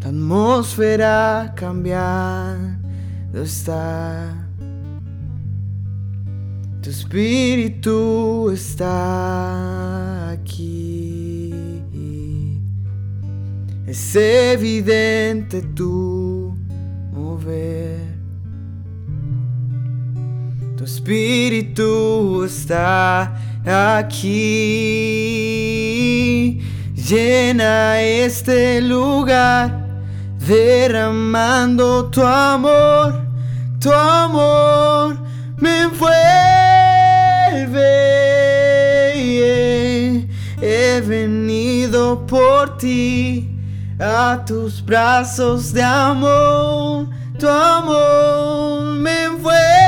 La atmósfera cambiando está. Tu espíritu está aquí. Es evidente tu mover. Tu espíritu está aquí. Llena este lugar, derramando tu amor, tu amor me envuelve. He venido por ti a tus brazos de amor, tu amor me envuelve.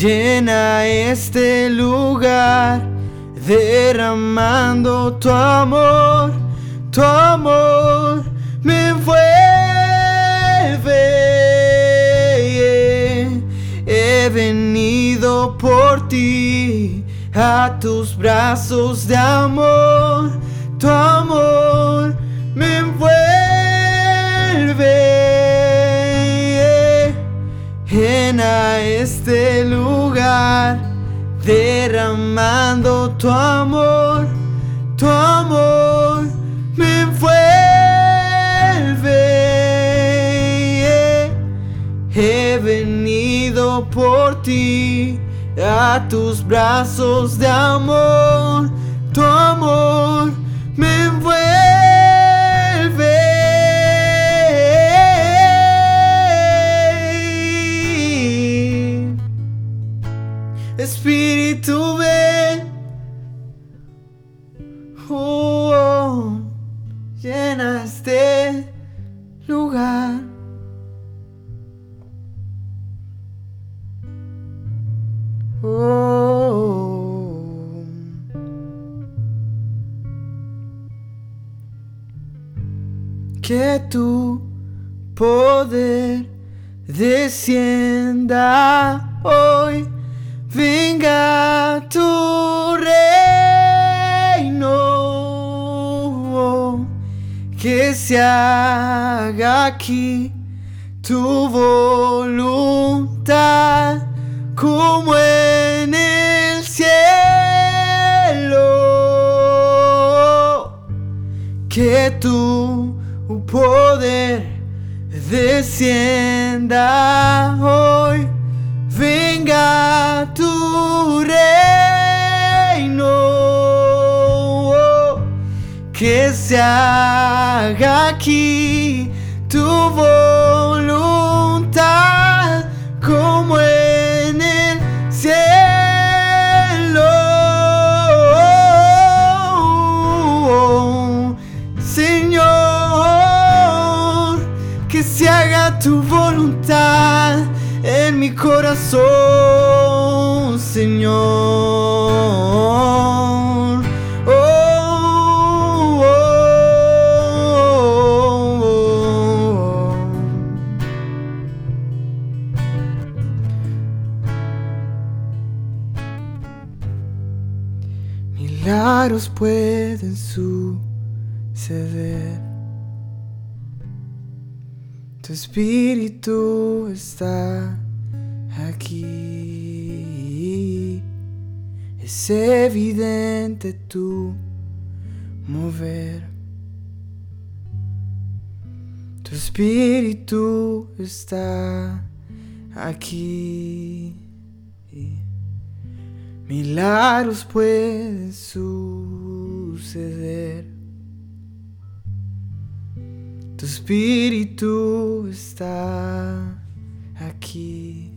Llena este lugar, derramando tu amor, tu amor me envuelve. He venido por ti a tus brazos de amor, tu amor me envuelve. Llena este lugar, derramando tu amor, tu amor me envuelve. He venido por ti a tus brazos de amor, Espíritu ven, oh, oh, llena este lugar. Oh. Que tu poder descienda hoy, venga tu reino, que se haga aquí tu voluntad como en el cielo. Que tu poder descienda hoy, venga Que se haga aquí tu voluntad como en el cielo. Señor, que se haga tu voluntad en mi corazón, Señor. Milagros pueden suceder. Tu espíritu está aquí. es evidente tu mover. Tu espíritu está aquí. Milagros pueden suceder. Tu espíritu está aquí.